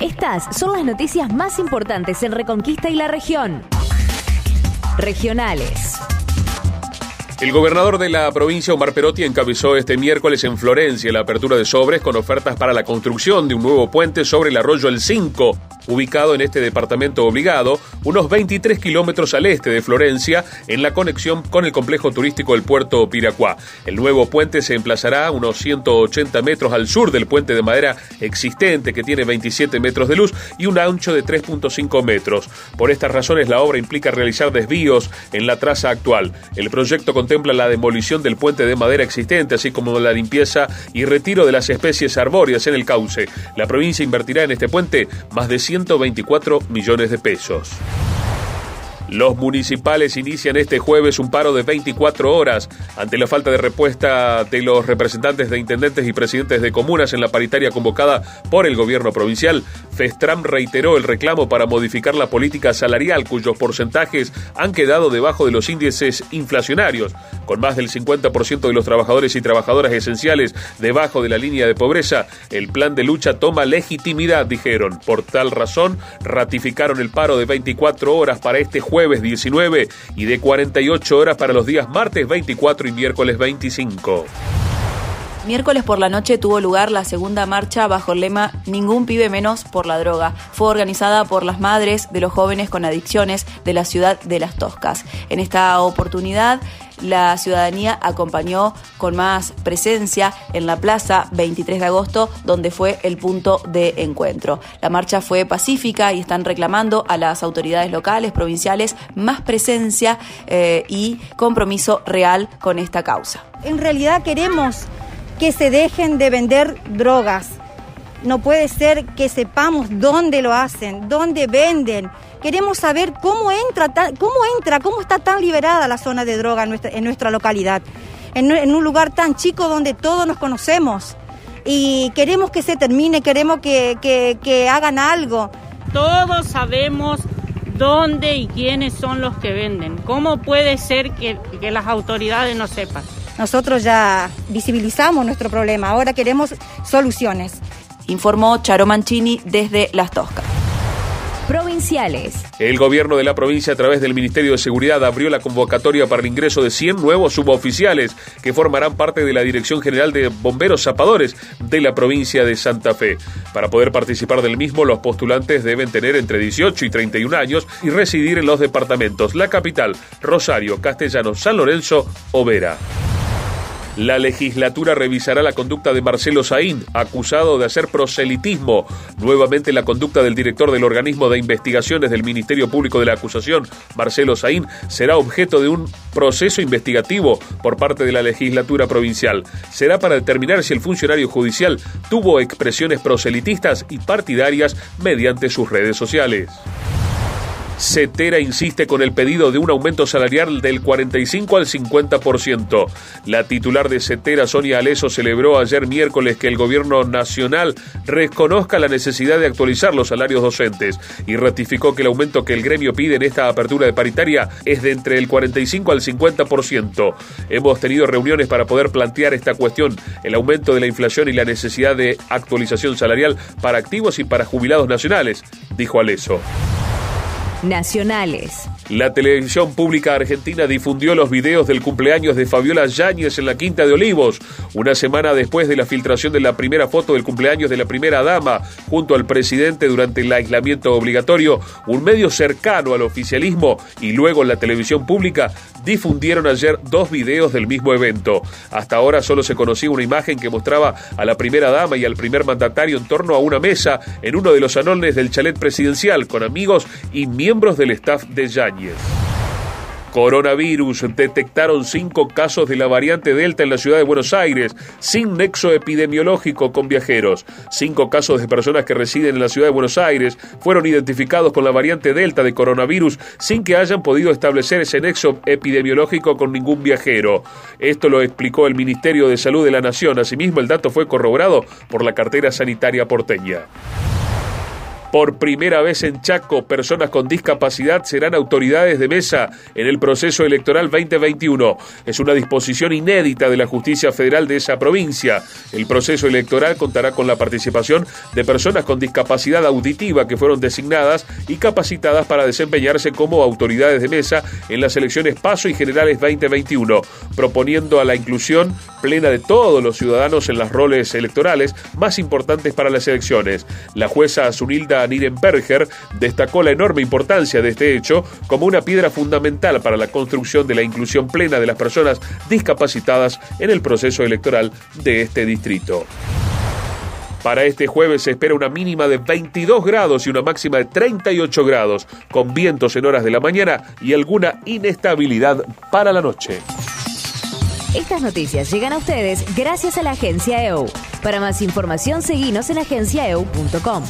Estas son las noticias más importantes en Reconquista y la región. Regionales. El gobernador de la provincia, Omar Perotti, encabezó este miércoles en Florencia la apertura de sobres con ofertas para la construcción de un nuevo puente sobre el arroyo El Cinco, ubicado en este departamento obligado, unos 23 kilómetros al este de Florencia, en la conexión con el complejo turístico del puerto Piracuá. El nuevo puente se emplazará unos 180 metros al sur del puente de madera existente, que tiene 27 metros de luz y un ancho de 3.5 metros. Por estas razones, la obra implica realizar desvíos en la traza actual. El proyecto contempla la demolición del puente de madera existente, así como la limpieza y retiro de las especies arbóreas en el cauce. La provincia invertirá en este puente más de 100 124 millones de pesos. Los municipales inician este jueves un paro de 24 horas ante la falta de respuesta de los representantes de intendentes y presidentes de comunas en la paritaria convocada por el gobierno provincial. Festram reiteró el reclamo para modificar la política salarial cuyos porcentajes han quedado debajo de los índices inflacionarios, con más del 50% de los trabajadores y trabajadoras esenciales debajo de la línea de pobreza. El plan de lucha toma legitimidad, dijeron. Por tal razón, ratificaron el paro de 24 horas para este jueves jueves 19 y de 48 horas para los días martes 24 y miércoles 25. Miércoles por la noche tuvo lugar la segunda marcha bajo el lema Ningún pibe menos por la droga. Fue organizada por las madres de los jóvenes con adicciones de la ciudad de Las Toscas. En esta oportunidad, la ciudadanía acompañó con más presencia en la plaza 23 de agosto, donde fue el punto de encuentro. La marcha fue pacífica y están reclamando a las autoridades locales, provinciales, más presencia eh, y compromiso real con esta causa. En realidad queremos que se dejen de vender drogas. No puede ser que sepamos dónde lo hacen, dónde venden. Queremos saber cómo entra, cómo entra, cómo está tan liberada la zona de droga en nuestra, en nuestra localidad, en, un lugar tan chico donde todos nos conocemos. Y queremos que se termine, queremos que, hagan algo. Todos sabemos dónde y quiénes son los que venden. ¿Cómo puede ser que, que las autoridades no sepan? Nosotros ya visibilizamos nuestro problema, ahora queremos soluciones. Informó Charo Mancini desde Las Toscas provinciales. El gobierno de la provincia a través del Ministerio de Seguridad abrió la convocatoria para el ingreso de 100 nuevos suboficiales que formarán parte de la Dirección General de Bomberos Zapadores de la provincia de Santa Fe. Para poder participar del mismo, los postulantes deben tener entre 18 y 31 años y residir en los departamentos La Capital, Rosario, Castellano, San Lorenzo o Vera. La legislatura revisará la conducta de Marcelo Saín, acusado de hacer proselitismo. Nuevamente la conducta del director del organismo de investigaciones del Ministerio Público de la Acusación, Marcelo Saín, será objeto de un proceso investigativo por parte de la legislatura provincial. Será para determinar si el funcionario judicial tuvo expresiones proselitistas y partidarias mediante sus redes sociales. Cetera insiste con el pedido de un aumento salarial del 45 al 50%. La titular de Cetera, Sonia Aleso, celebró ayer miércoles que el gobierno nacional reconozca la necesidad de actualizar los salarios docentes y ratificó que el aumento que el gremio pide en esta apertura de paritaria es de entre el 45 al 50%. Hemos tenido reuniones para poder plantear esta cuestión, el aumento de la inflación y la necesidad de actualización salarial para activos y para jubilados nacionales, dijo Aleso nacionales. La televisión pública argentina difundió los videos del cumpleaños de Fabiola Yáñez en la Quinta de Olivos, una semana después de la filtración de la primera foto del cumpleaños de la primera dama junto al presidente durante el aislamiento obligatorio. Un medio cercano al oficialismo y luego la televisión pública difundieron ayer dos videos del mismo evento. Hasta ahora solo se conocía una imagen que mostraba a la primera dama y al primer mandatario en torno a una mesa en uno de los salones del chalet presidencial con amigos y miembros del staff de Yáñez. Coronavirus. Detectaron cinco casos de la variante Delta en la ciudad de Buenos Aires, sin nexo epidemiológico con viajeros. Cinco casos de personas que residen en la ciudad de Buenos Aires fueron identificados con la variante Delta de coronavirus sin que hayan podido establecer ese nexo epidemiológico con ningún viajero. Esto lo explicó el Ministerio de Salud de la Nación. Asimismo, el dato fue corroborado por la cartera sanitaria porteña. Por primera vez en Chaco, personas con discapacidad serán autoridades de mesa en el proceso electoral 2021. Es una disposición inédita de la justicia federal de esa provincia. El proceso electoral contará con la participación de personas con discapacidad auditiva que fueron designadas y capacitadas para desempeñarse como autoridades de mesa en las elecciones PASO y Generales 2021, proponiendo a la inclusión plena de todos los ciudadanos en los roles electorales más importantes para las elecciones. La jueza Zunilda Nirenberger destacó la enorme importancia de este hecho como una piedra fundamental para la construcción de la inclusión plena de las personas discapacitadas en el proceso electoral de este distrito. Para este jueves se espera una mínima de 22 grados y una máxima de 38 grados, con vientos en horas de la mañana y alguna inestabilidad para la noche. Estas noticias llegan a ustedes gracias a la agencia EU. Para más información, seguimos en agenciaeu.com.